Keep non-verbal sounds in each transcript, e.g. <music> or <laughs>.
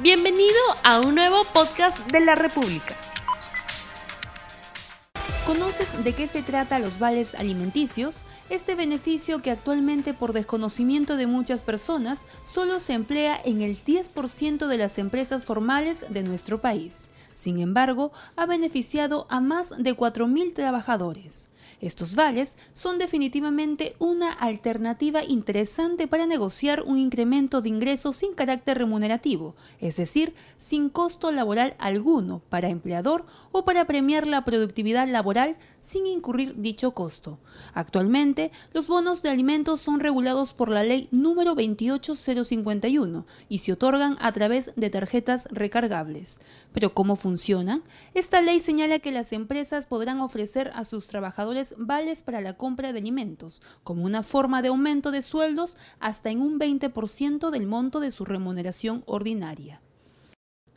Bienvenido a un nuevo podcast de la República. ¿Conoces de qué se trata los vales alimenticios? Este beneficio que actualmente por desconocimiento de muchas personas solo se emplea en el 10% de las empresas formales de nuestro país. Sin embargo, ha beneficiado a más de 4.000 trabajadores. Estos vales son definitivamente una alternativa interesante para negociar un incremento de ingresos sin carácter remunerativo, es decir, sin costo laboral alguno para empleador o para premiar la productividad laboral sin incurrir dicho costo. Actualmente, los bonos de alimentos son regulados por la ley número 28051 y se otorgan a través de tarjetas recargables. Pero ¿cómo funcionan? Esta ley señala que las empresas podrán ofrecer a sus trabajadores vales para la compra de alimentos, como una forma de aumento de sueldos hasta en un 20% del monto de su remuneración ordinaria.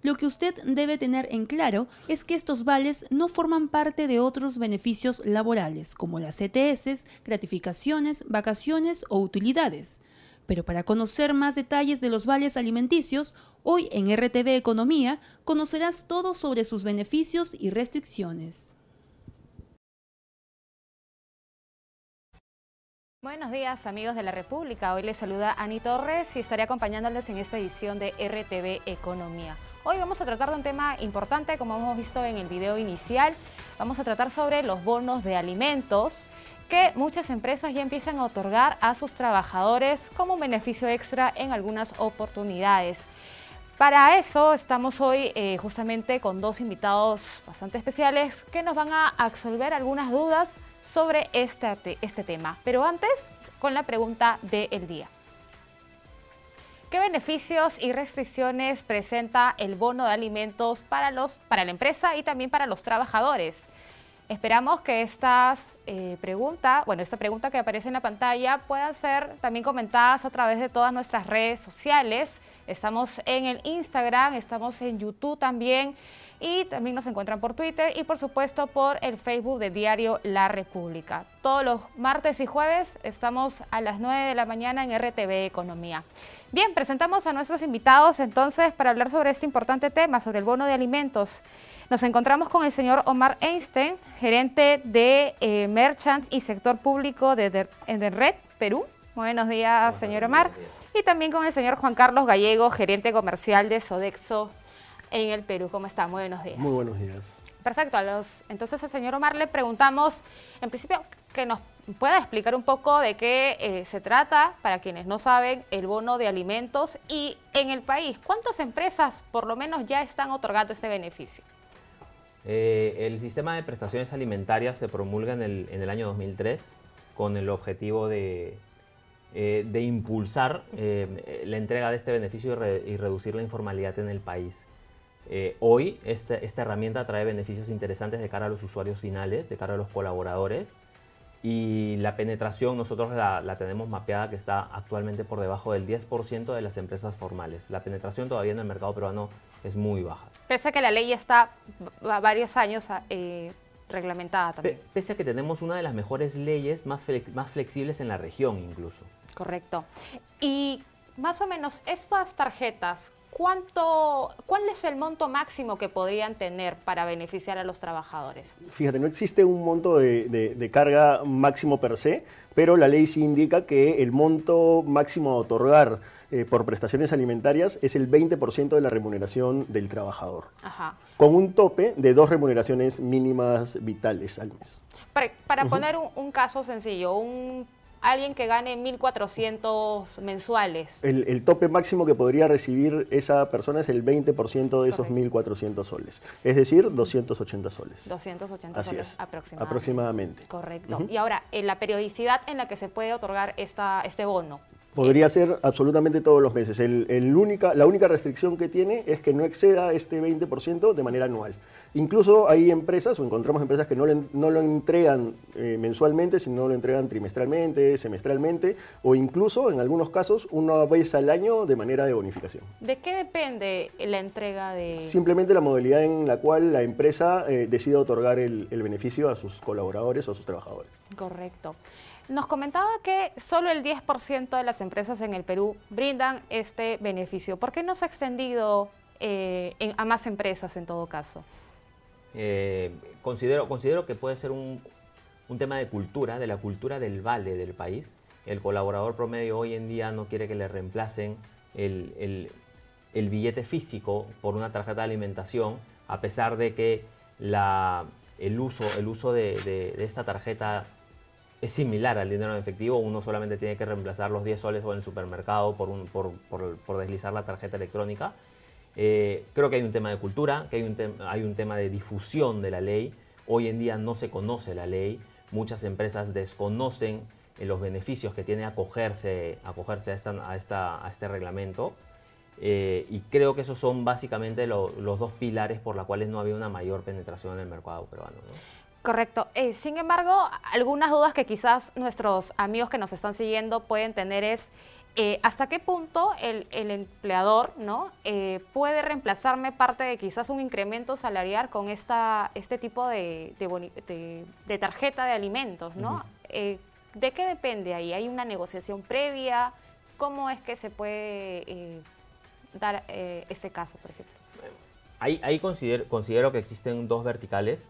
Lo que usted debe tener en claro es que estos vales no forman parte de otros beneficios laborales, como las ETS, gratificaciones, vacaciones o utilidades. Pero para conocer más detalles de los vales alimenticios, hoy en RTV Economía conocerás todo sobre sus beneficios y restricciones. Buenos días amigos de la República, hoy les saluda Ani Torres y estaré acompañándoles en esta edición de RTV Economía. Hoy vamos a tratar de un tema importante, como hemos visto en el video inicial, vamos a tratar sobre los bonos de alimentos que muchas empresas ya empiezan a otorgar a sus trabajadores como beneficio extra en algunas oportunidades. Para eso estamos hoy eh, justamente con dos invitados bastante especiales que nos van a absolver algunas dudas sobre este, este tema. Pero antes, con la pregunta del día. ¿Qué beneficios y restricciones presenta el bono de alimentos para, los, para la empresa y también para los trabajadores? Esperamos que estas eh, preguntas, bueno, esta pregunta que aparece en la pantalla puedan ser también comentadas a través de todas nuestras redes sociales. Estamos en el Instagram, estamos en YouTube también y también nos encuentran por Twitter y por supuesto por el Facebook de Diario La República. Todos los martes y jueves estamos a las 9 de la mañana en RTV Economía. Bien, presentamos a nuestros invitados entonces para hablar sobre este importante tema, sobre el bono de alimentos. Nos encontramos con el señor Omar Einstein, gerente de eh, Merchants y Sector Público de, de, Red Perú. Buenos días, señor Omar. Y también con el señor Juan Carlos Gallego, gerente comercial de Sodexo en el Perú. ¿Cómo está? Muy buenos días. Muy buenos días. Perfecto. A los, entonces al señor Omar le preguntamos, en principio, que nos pueda explicar un poco de qué eh, se trata, para quienes no saben, el bono de alimentos y en el país, ¿cuántas empresas por lo menos ya están otorgando este beneficio? Eh, el sistema de prestaciones alimentarias se promulga en el, año 2003 con el objetivo de, eh, de impulsar la entrega de este beneficio y reducir la informalidad en el país. Eh, hoy esta, esta, herramienta trae beneficios interesantes de cara a los usuarios finales, de cara a los colaboradores y la penetración nosotros la, tenemos mapeada que está actualmente por debajo del 10% de las empresas formales. La penetración todavía en el mercado peruano es muy baja. Pese a que la ley ya está varios años eh, reglamentada también. Pese a que tenemos una de las mejores leyes más, más flexibles en la región incluso. Correcto. Y más o menos estas tarjetas, ¿cuánto, ¿cuál es el monto máximo que podrían tener para beneficiar a los trabajadores? Fíjate, no existe un monto de, carga máximo per se, pero la ley sí indica que el monto máximo a otorgar eh, por prestaciones alimentarias es el 20% de la remuneración del trabajador, Ajá. con un tope de dos remuneraciones mínimas vitales al mes. Para, poner un, un caso sencillo, un alguien que gane 1.400 mensuales. El, tope máximo que podría recibir esa persona es el 20% de esos 1.400 soles, es decir, 280 soles. 280 soles aproximadamente. aproximadamente. Correcto. Y ahora, en la periodicidad en la que se puede otorgar esta, este bono. Podría ser absolutamente todos los meses. El, única, la única restricción que tiene es que no exceda este 20% de manera anual. Incluso hay empresas, o encontramos empresas que no, no lo entregan eh, mensualmente, sino lo entregan trimestralmente, semestralmente, o incluso, en algunos casos, una vez al año de manera de bonificación. ¿De qué depende la entrega de...? Simplemente la modalidad en la cual la empresa eh, decide otorgar el, el beneficio a sus colaboradores o a sus trabajadores. Correcto. Nos comentaba que solo el 10% de las empresas en el Perú brindan este beneficio. ¿Por qué no se ha extendido eh, a más empresas en todo caso? Eh, considero, considero que puede ser un, tema de cultura, de la cultura del vale del país. El colaborador promedio hoy en día no quiere que le reemplacen el, billete físico por una tarjeta de alimentación, a pesar de que la, el uso, el uso de, esta tarjeta es similar al dinero en efectivo, uno solamente tiene que reemplazar los 10 soles o en el supermercado por, un, por, por deslizar la tarjeta electrónica. Eh, creo que hay un tema de cultura, que hay un, hay un tema de difusión de la ley. Hoy en día no se conoce la ley, muchas empresas desconocen eh, los beneficios que tiene acogerse, acogerse a, esta, a, este reglamento. Eh, y creo que esos son básicamente los dos pilares por los cuales no había una mayor penetración en el mercado peruano. Correcto. sin embargo, algunas dudas que quizás nuestros amigos que nos están siguiendo pueden tener es eh, ¿Hasta qué punto el, empleador ¿no? Eh, puede reemplazarme parte de quizás un incremento salarial con esta, este tipo de, de, tarjeta de alimentos? ¿no? Eh, ¿De qué depende ahí? ¿Hay una negociación previa? ¿Cómo es que se puede dar este caso, por ejemplo? Ahí, ahí considero, considero, que existen dos verticales.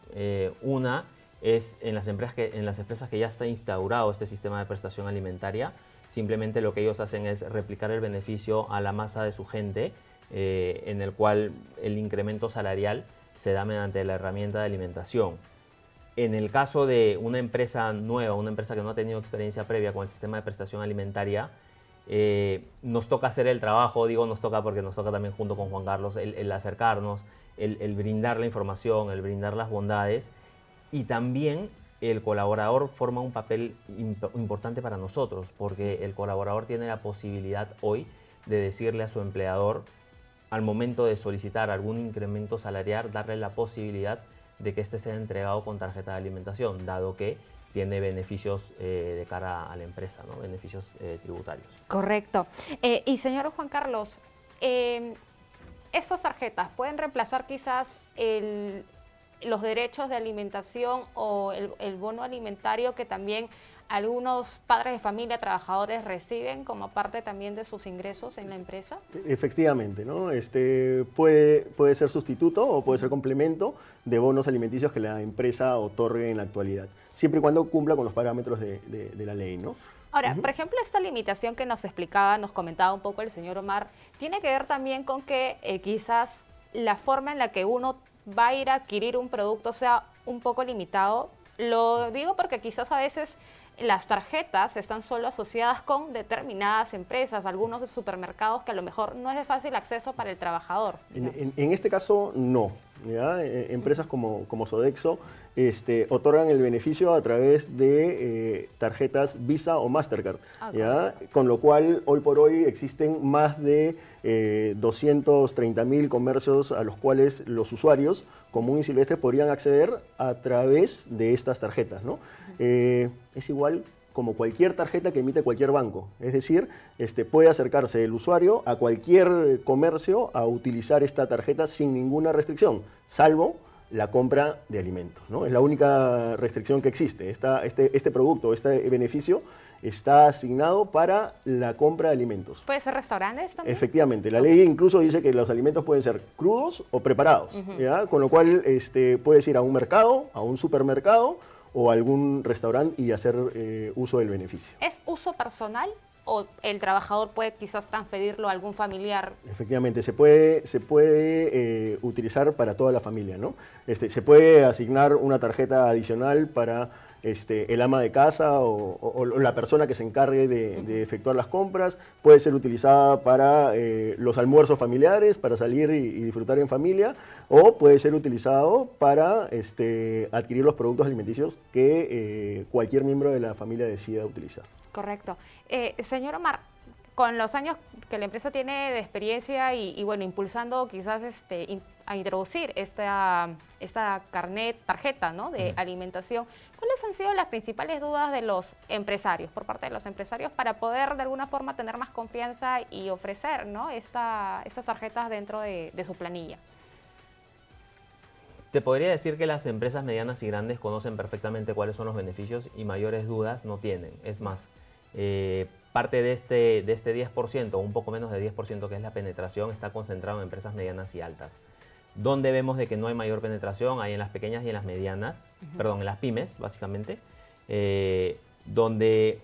una es en las, empresas que, en las empresas que ya está instaurado este sistema de prestación alimentaria Simplemente lo que ellos hacen es replicar el beneficio a la masa de su gente, eh, en el cual el incremento salarial se da mediante la herramienta de alimentación. En el caso de una empresa nueva, una empresa que no ha tenido experiencia previa con el sistema de prestación alimentaria, eh, nos toca hacer el trabajo, digo nos toca porque nos toca también junto con Juan Carlos el, acercarnos, el, el, brindar la información, el brindar las bondades. Y también el colaborador forma un papel importante para nosotros, porque el colaborador tiene la posibilidad hoy de decirle a su empleador, al momento de solicitar algún incremento salarial, darle la posibilidad de que éste sea entregado con tarjeta de alimentación, dado que tiene beneficios eh, de cara a la empresa, ¿no? beneficios eh, tributarios. Correcto. Eh, y señor Juan Carlos, em, ¿estas tarjetas pueden reemplazar quizás el, los derechos de alimentación o el, bono alimentario que también algunos padres de familia, trabajadores reciben como parte también de sus ingresos en la empresa? Efectivamente, ¿no? Este puede, puede ser sustituto o puede ser complemento de bonos alimenticios que la empresa otorgue en la actualidad, siempre y cuando cumpla con los parámetros de, la ley, ¿no? Ahora, por ejemplo, esta limitación que nos explicaba, nos comentaba un poco el señor Omar, tiene que ver también con que eh, quizás la forma en la que uno va a ir a adquirir un producto sea un poco limitado. Lo digo porque quizás a veces las tarjetas están solo asociadas con determinadas empresas, algunos supermercados que a lo mejor no es de fácil acceso para el trabajador. En, este caso, no. Eh, empresas como, como Sodexo este, otorgan el beneficio a través de eh, tarjetas Visa o Mastercard, ah, ¿ya? con lo cual hoy por hoy existen más de eh, 230 mil comercios a los cuales los usuarios comunes y silvestres podrían acceder a través de estas tarjetas. ¿no? Eh, es igual como cualquier tarjeta que emite cualquier banco. Es decir, este, puede acercarse el usuario a cualquier comercio a utilizar esta tarjeta sin ninguna restricción, salvo la compra de alimentos. ¿no? Es la única restricción que existe. este, este producto, este beneficio está asignado para la compra de alimentos. ¿Puede ser restaurantes también? Efectivamente. La ley incluso dice que los alimentos pueden ser crudos o preparados. Con lo cual este, puedes ir a un mercado, a un supermercado o algún restaurante y hacer eh, uso del beneficio. ¿Es uso personal o el trabajador puede quizás transferirlo a algún familiar. Efectivamente, se puede, se puede eh, utilizar para toda la familia, ¿no? Este, se puede asignar una tarjeta adicional para este, el ama de casa o, la persona que se encargue de, efectuar las compras, puede ser utilizada para eh, los almuerzos familiares, para salir y, disfrutar en familia, o puede ser utilizado para este, adquirir los productos alimenticios que eh, cualquier miembro de la familia decida utilizar. Correcto. Eh, señor Omar, con los años que la empresa tiene de experiencia y, bueno, impulsando quizás este, a introducir esta, esta carnet, tarjeta ¿no? de alimentación, ¿cuáles han sido las principales dudas de los empresarios, por parte de los empresarios, para poder de alguna forma tener más confianza y ofrecer ¿no? Esta, estas tarjetas dentro de, de su planilla? Te podría decir que las empresas medianas y grandes conocen perfectamente cuáles son los beneficios y mayores dudas no tienen. Es más, eh, parte de este, de este 10%, un poco menos de 10% que es la penetración, está concentrado en empresas medianas y altas. Donde vemos de que no hay mayor penetración, hay en las pequeñas y en las medianas, perdón, en las pymes, básicamente, eh, donde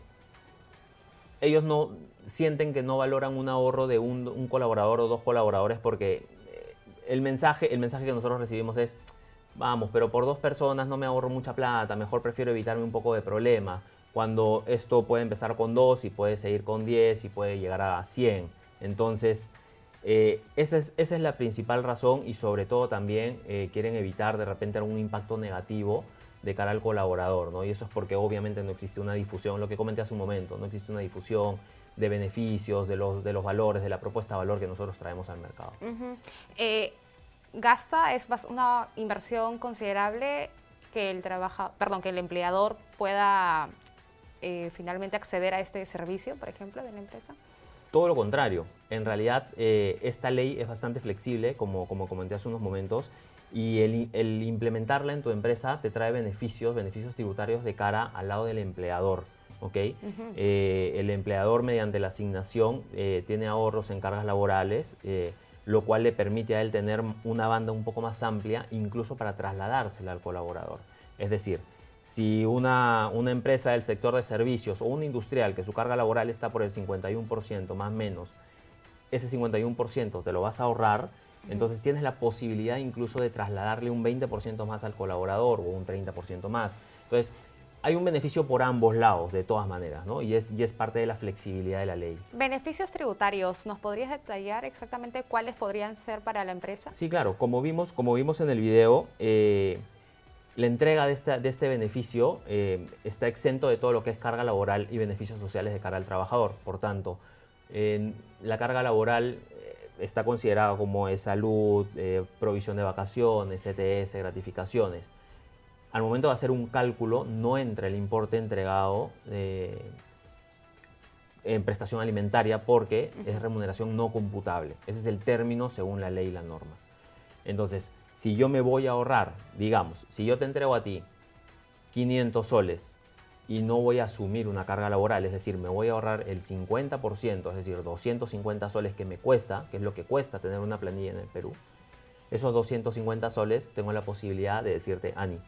ellos no sienten que no valoran un ahorro de un, un colaborador o dos colaboradores porque eh, el mensaje, el mensaje que nosotros recibimos es, vamos, pero por dos personas no me ahorro mucha plata, mejor prefiero evitarme un poco de problema, cuando esto puede empezar con dos y puede seguir con 10 y puede llegar a 100. Entonces, eh, esa, es, la principal razón y sobre todo también eh, quieren evitar de repente algún impacto negativo de cara al colaborador, ¿no? Y eso es porque obviamente no existe una difusión, lo que comenté hace un momento, no existe una difusión de beneficios, de los, de los valores, de la propuesta de valor que nosotros traemos al mercado. Uh gasta es una inversión considerable que el trabaja, perdón, que el empleador pueda eh, finalmente acceder a este servicio, por ejemplo, de la empresa. Todo lo contrario. En realidad, eh, esta ley es bastante flexible, como, como comenté hace unos momentos, y el, el, implementarla en tu empresa te trae beneficios, beneficios tributarios de cara al lado del empleador. ¿okay? Uh -huh. eh, el empleador, mediante la asignación, tiene ahorros en cargas laborales, lo cual le permite a él tener una banda un poco más amplia, incluso para trasladársela al colaborador. Es decir, si una, una, empresa del sector de servicios o una industrial que su carga laboral está por el 51% más o menos, ese 51% te lo vas a ahorrar, entonces tienes la posibilidad incluso de trasladarle un 20% más al colaborador o un 30% más. Entonces, hay un beneficio por ambos lados, de todas maneras, ¿no? Y es, y es parte de la flexibilidad de la ley. Beneficios tributarios, ¿nos podrías detallar exactamente cuáles podrían ser para la empresa? Sí, claro. Como vimos, como vimos en el video, eh, la entrega de, esta, de este beneficio eh, está exento de todo lo que es carga laboral y beneficios sociales de cara al trabajador. Por tanto, eh, la carga laboral está considerada como es salud, eh, provisión de vacaciones, ETS, gratificaciones. Al momento de hacer un cálculo, no entra el importe entregado eh, en prestación alimentaria porque es remuneración no computable. Ese es el término según la ley y la norma. Entonces, si yo me voy a ahorrar, digamos, si yo te entrego a ti 500 soles y no voy a asumir una carga laboral, es decir, me voy a ahorrar el 50%, es decir, 250 soles que me cuesta, que es lo que cuesta tener una planilla en el Perú, esos 250 soles tengo la posibilidad de decirte, Ani,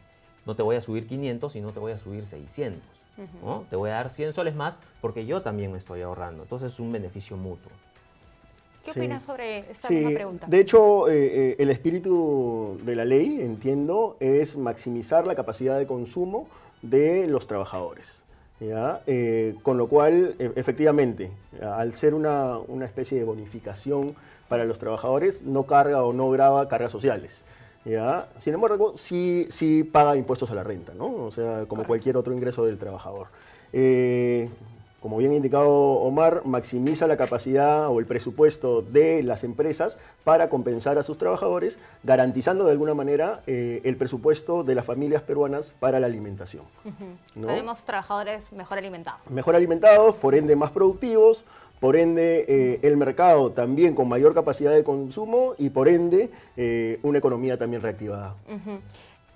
no te voy a subir 500 y no te voy a subir 600. Uh -huh. ¿no? Te voy a dar 100 soles más porque yo también me estoy ahorrando. Entonces es un beneficio mutuo. ¿Qué sí. opinas sobre esta sí. misma pregunta? De hecho, eh, eh, el espíritu de la ley, entiendo, es maximizar la capacidad de consumo de los trabajadores. ¿ya? Eh, con lo cual, e efectivamente, al ser una, una, especie de bonificación para los trabajadores, no carga o no graba cargas sociales. ¿Ya? Sin embargo, sí, sí paga impuestos a la renta, ¿no? o sea, como cualquier otro ingreso del trabajador. Eh, como bien indicado Omar, maximiza la capacidad o el presupuesto de las empresas para compensar a sus trabajadores, garantizando de alguna manera eh, el presupuesto de las familias peruanas para la alimentación. Uh -huh. ¿no? Tenemos trabajadores mejor alimentados. Mejor alimentados, por ende más productivos, por ende eh, el mercado también con mayor capacidad de consumo y por ende eh, una economía también reactivada. Uh -huh.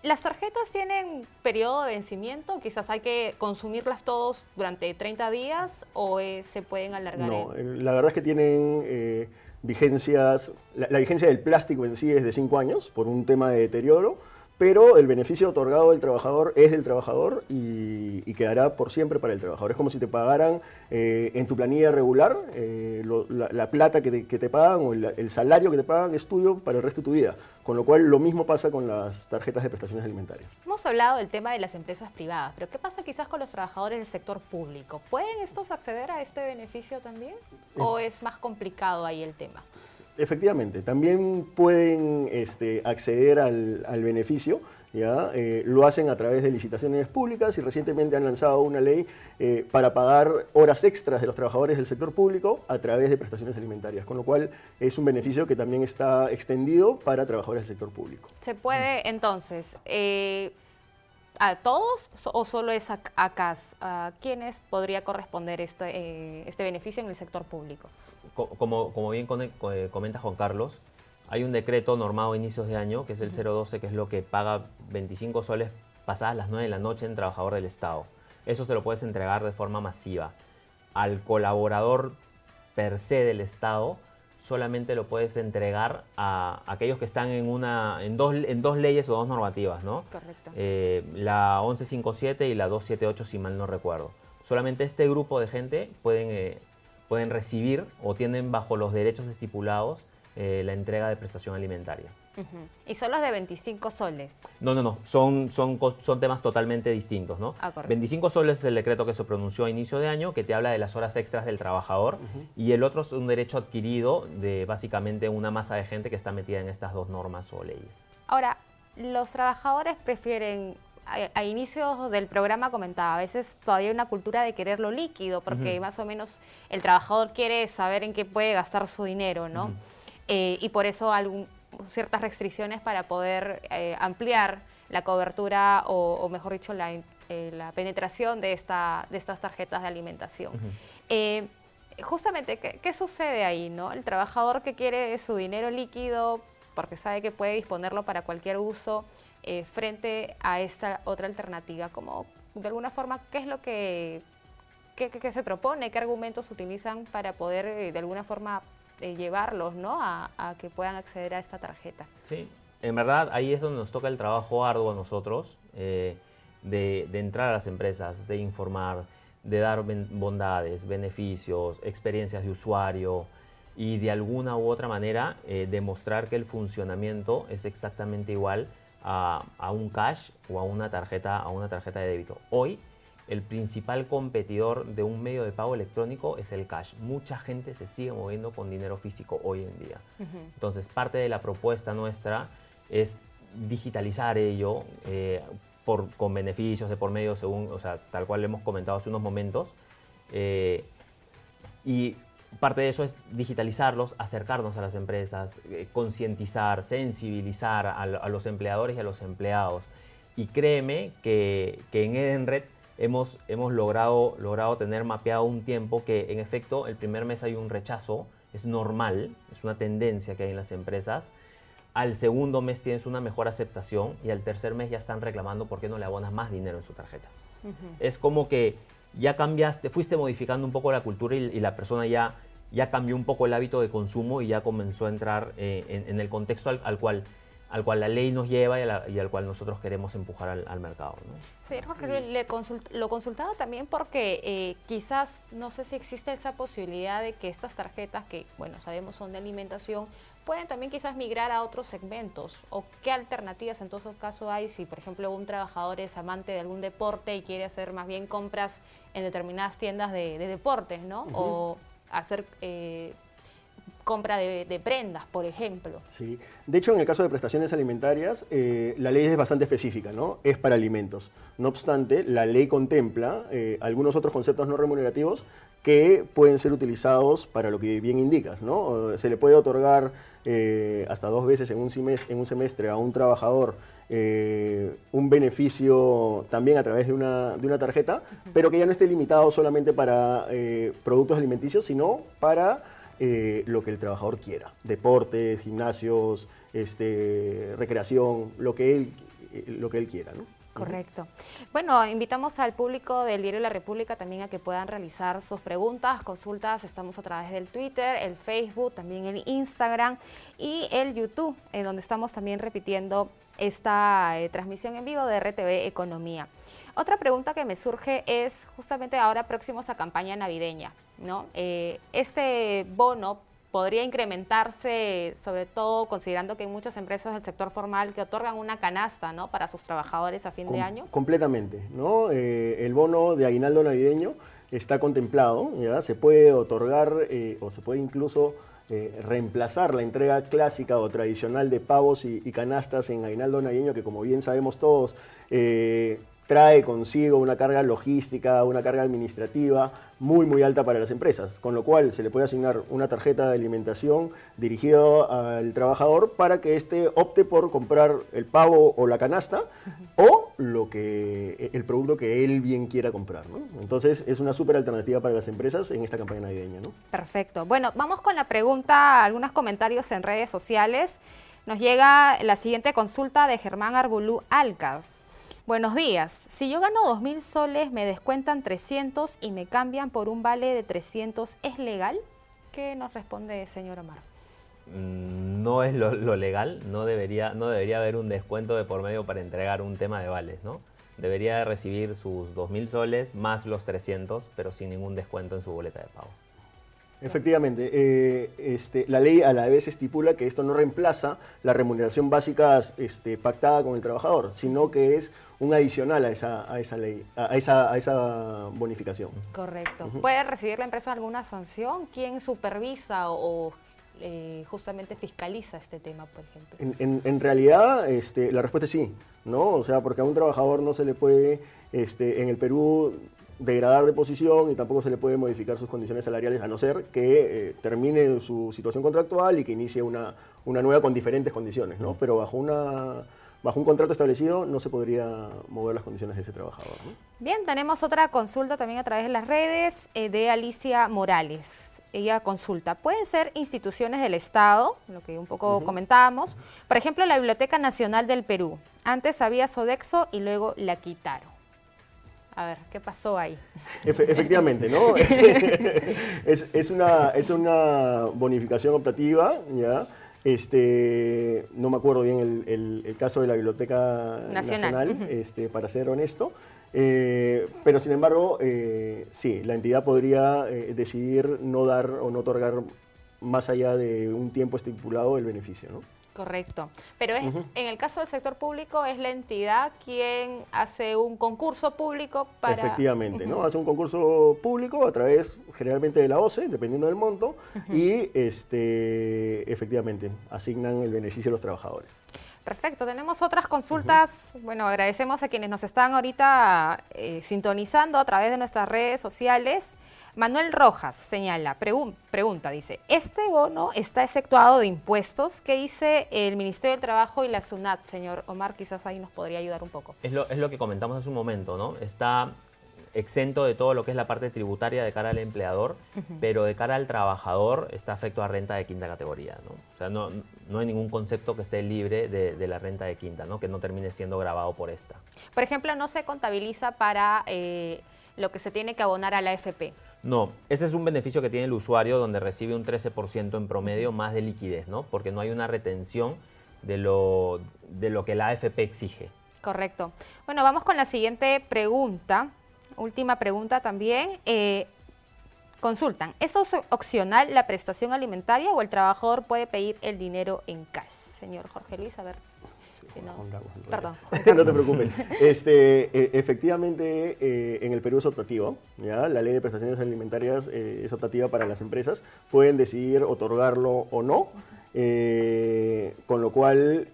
¿Las tarjetas tienen periodo de vencimiento? Quizás hay que consumirlas todos durante 30 días o eh, se pueden alargar. No, en... la verdad es que tienen vigencias, la, la, vigencia del plástico en sí es de 5 años por un tema de deterioro, pero el beneficio otorgado del trabajador es del trabajador y, y quedará por siempre para el trabajador. Es como si te pagaran eh, en tu planilla regular, eh, lo, la, la, plata que te, que te pagan o el, el, salario que te pagan es tuyo para el resto de tu vida. Con lo cual lo mismo pasa con las tarjetas de prestaciones alimentarias. Hemos hablado del tema de las empresas privadas, pero ¿qué pasa quizás con los trabajadores del sector público? ¿Pueden estos acceder a este beneficio también? ¿O es más complicado ahí el tema? Efectivamente, también pueden este, acceder al, al beneficio, ¿ya? Eh, lo hacen a través de licitaciones públicas y recientemente han lanzado una ley eh, para pagar horas extras de los trabajadores del sector público a través de prestaciones alimentarias, con lo cual es un beneficio que también está extendido para trabajadores del sector público. Se puede entonces... Eh, ¿A todos o solo es a, a CAS? ¿A quiénes podría corresponder este, este beneficio en el sector público? Como, como bien comenta Juan Carlos, hay un decreto normado a inicios de año, que es el 012, que es lo que paga 25 soles pasadas las 9 de la noche en trabajador del Estado. Eso se lo puedes entregar de forma masiva. al colaborador per se del Estado solamente lo puedes entregar a aquellos que están en, una, en, dos, en dos leyes o dos normativas, ¿no? Correcto. Eh, la 1157 y la 278, si mal no recuerdo. Solamente este grupo de gente pueden, eh, pueden recibir o tienen bajo los derechos estipulados eh, la entrega de prestación alimentaria. Y son los de 25 soles. No, no, no, son, son, son temas totalmente distintos, ¿no? 25 ah, soles es el decreto que se pronunció a inicio de año, que te habla de las horas extras del trabajador, y el otro es un derecho adquirido de básicamente una masa de gente que está metida en estas dos normas o leyes. Ahora, los trabajadores prefieren a, inicios del programa comentaba, a veces todavía hay una cultura de querer lo líquido, porque más o menos el trabajador quiere saber en qué puede gastar su dinero, ¿no? Eh, y por eso algún, ciertas restricciones para poder eh, ampliar la cobertura o, mejor dicho, la, eh, la, penetración de, esta, de estas tarjetas de alimentación. Justamente, ¿qué, sucede ahí? ¿no? El trabajador que quiere su dinero líquido porque sabe que puede disponerlo para cualquier uso frente a esta otra alternativa, como de alguna forma, ¿qué es lo que, se propone? ¿Qué argumentos utilizan para poder de alguna forma llevarlos ¿no? A, que puedan acceder a esta tarjeta. Sí, en verdad ahí es donde nos toca el trabajo arduo a nosotros, eh, de, entrar a las empresas, de informar, de dar bondades, beneficios, experiencias de usuario y de alguna u otra manera eh, demostrar que el funcionamiento es exactamente igual a, a, un cash o a una tarjeta, a una tarjeta de débito. Hoy el principal competidor de un medio de pago electrónico es el cash. Mucha gente se sigue moviendo con dinero físico hoy en día. Entonces, parte de la propuesta nuestra es digitalizar ello eh, por, con beneficios de por medio, según, o sea, tal cual hemos comentado hace unos momentos. Eh, y parte de eso es digitalizarlos, acercarnos a las empresas, eh, concientizar, sensibilizar a, los empleadores y a los empleados. Y créeme que, que en Edenred hemos, hemos logrado, logrado tener mapeado un tiempo que en efecto el primer mes hay un rechazo, es normal, es una tendencia que hay en las empresas. Al segundo mes tienes una mejor aceptación y al tercer mes ya están reclamando por qué no le abonas más dinero en su tarjeta. Es como que ya cambiaste, fuiste modificando un poco la cultura y, la persona ya, ya cambió un poco el hábito de consumo y ya comenzó a entrar eh, en, el contexto al cual al cual la ley nos lleva y, al cual nosotros queremos empujar al, mercado. ¿no? Sí, Jorge, Le lo consultaba también porque eh, quizás, no sé si existe esa posibilidad de que estas tarjetas, que bueno, sabemos son de alimentación, pueden también quizás migrar a otros segmentos o qué alternativas en todo caso hay si por ejemplo un trabajador es amante de algún deporte y quiere hacer más bien compras en determinadas tiendas de, deportes, ¿no? O hacer eh, compra de, prendas, por ejemplo. Sí, de hecho en el caso de prestaciones alimentarias, eh, la ley es bastante específica, ¿no? Es para alimentos. No obstante, la ley contempla eh, algunos otros conceptos no remunerativos que pueden ser utilizados para lo que bien indicas, ¿no? Se le puede otorgar eh, hasta dos veces en un, semestre, en un semestre a un trabajador un beneficio también a través de una, de una tarjeta, pero que ya no esté limitado solamente para productos alimenticios, sino para eh, lo que el trabajador quiera. Deportes, gimnasios, este, recreación, lo que él, eh, lo que él quiera. ¿no? Correcto. Bueno, invitamos al público del Diario de la República también a que puedan realizar sus preguntas, consultas. Estamos a través del Twitter, el Facebook, también el Instagram y el YouTube, en donde estamos también repitiendo esta eh, transmisión en vivo de RTV Economía. Otra pregunta que me surge es justamente ahora próximos a campaña navideña. ¿no? Eh, este bono podría incrementarse, sobre todo considerando que hay muchas empresas del sector formal que otorgan una canasta ¿no? para sus trabajadores a fin de año. Completamente. ¿no? Eh, el bono de aguinaldo navideño está contemplado, ¿ya? se puede otorgar eh, o se puede incluso reemplazar la entrega clásica o tradicional de pavos y, y, canastas en aguinaldo navideño, que como bien sabemos todos, trae consigo una carga logística, una carga administrativa muy muy alta para las empresas, con lo cual se le puede asignar una tarjeta de alimentación dirigida al trabajador para que éste opte por comprar el pavo o la canasta o lo que el producto que él bien quiera comprar. Entonces es una súper alternativa para las empresas en esta campaña navideña. ¿no? Perfecto. Bueno, vamos con la pregunta, algunos comentarios en redes sociales. Nos llega la siguiente consulta de Germán Arbulú Alcas. Buenos días. Si yo gano 2.000 soles, me descuentan 300 y me cambian por un vale de 300, ¿es legal? ¿Qué nos responde, señor Omar? Mm, no es lo, legal, no debería, no debería haber un descuento de por medio para entregar un tema de vales, ¿no? Debería recibir sus 2.000 soles más los 300, pero sin ningún descuento en su boleta de pago. Efectivamente, eh, este, la ley a la vez estipula que esto no reemplaza la remuneración básica este, pactada con el trabajador, sino que es un adicional a esa, a esa ley, a esa, a esa bonificación. Correcto. ¿Puede recibir la empresa alguna sanción? ¿Quién supervisa o, eh, justamente fiscaliza este tema, por ejemplo? En, realidad, este, la respuesta es sí, ¿no? O sea, porque a un trabajador no se le puede, este, en el Perú, degradar de posición y tampoco se le puede modificar sus condiciones salariales a no ser que eh, termine su situación contractual y que inicie una, una nueva con diferentes condiciones, ¿no? Pero bajo una bajo un contrato establecido no se podría mover las condiciones de ese trabajador. Bien, tenemos otra consulta también a través de las redes eh, de Alicia Morales. Ella consulta, ¿pueden ser instituciones del Estado? Lo que un poco comentábamos. Por ejemplo, la Biblioteca Nacional del Perú. Antes había Sodexo y luego la quitaron. A ver, ¿qué pasó ahí? efectivamente, ¿no? <laughs> es, una, es una bonificación optativa, ¿ya? Este, no me acuerdo bien el, caso de la Biblioteca Nacional, este, para ser honesto, eh, pero sin embargo, eh, sí, la entidad podría eh, decidir no dar o no otorgar más allá de un tiempo estipulado el beneficio, ¿no? Correcto. Pero es, en el caso del sector público es la entidad quien hace un concurso público para... Efectivamente, ¿no? Hace un concurso público a través generalmente de la OCE, dependiendo del monto, y este, efectivamente asignan el beneficio a los trabajadores. Perfecto, tenemos otras consultas. Bueno, agradecemos a quienes nos están ahorita eh, sintonizando a través de nuestras redes sociales. Manuel Rojas señala, pregunta, dice, ¿este bono está exceptuado de impuestos? ¿Qué dice el Ministerio del Trabajo y la SUNAT, señor Omar? Quizás ahí nos podría ayudar un poco. Es lo, es lo que comentamos hace un momento, ¿no? Está exento de todo lo que es la parte tributaria de cara al empleador, pero de cara al trabajador está afecto a renta de quinta categoría. ¿no? O sea, no, no hay ningún concepto que esté libre de, la renta de quinta, ¿no? que no termine siendo grabado por esta. Por ejemplo, no se contabiliza para eh, lo que se tiene que abonar a la AFP. No, ese es un beneficio que tiene el usuario donde recibe un 13% en promedio más de liquidez, ¿no? Porque no hay una retención de lo, de lo que la AFP exige. Correcto. Bueno, vamos con la siguiente pregunta. Última pregunta también. Eh, consultan, ¿es opcional la prestación alimentaria o el trabajador puede pedir el dinero en cash? Señor Jorge Luis, a ver no, <laughs> no te preocupes. Este, e, efectivamente, eh, en el Perú es optativo. ¿ya? La ley de prestaciones alimentarias eh, es optativa para las empresas. Pueden decidir otorgarlo o no. Eh, con lo cual,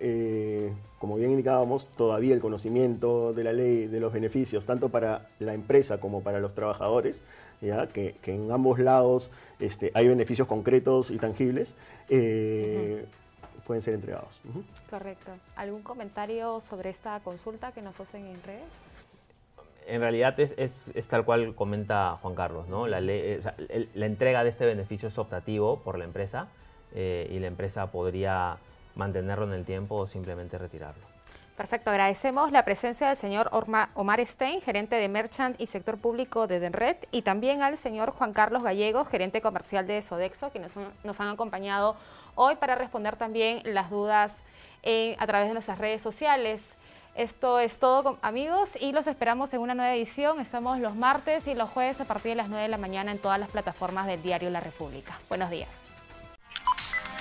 como bien indicábamos, todavía el conocimiento de la ley, de los beneficios, tanto para la empresa como para los trabajadores, ¿ya? Que, en ambos lados este, hay beneficios concretos y tangibles pueden ser entregados. Correcto. ¿Algún comentario sobre esta consulta que nos hacen en redes? En realidad es, es, tal cual comenta Juan Carlos, ¿no? La, la entrega de este beneficio es optativo por la empresa eh, y la empresa podría mantenerlo en el tiempo o simplemente retirarlo. Perfecto, agradecemos la presencia del señor Omar Stein, gerente de Merchant y Sector Público de Denred, y también al señor Juan Carlos Gallegos, gerente comercial de Sodexo, que nos, han acompañado hoy para responder también las dudas eh, a través de nuestras redes sociales. Esto es todo, amigos, y los esperamos en una nueva edición. Estamos los martes y los jueves a partir de las 9 de la mañana en todas las plataformas del diario La República. Buenos días.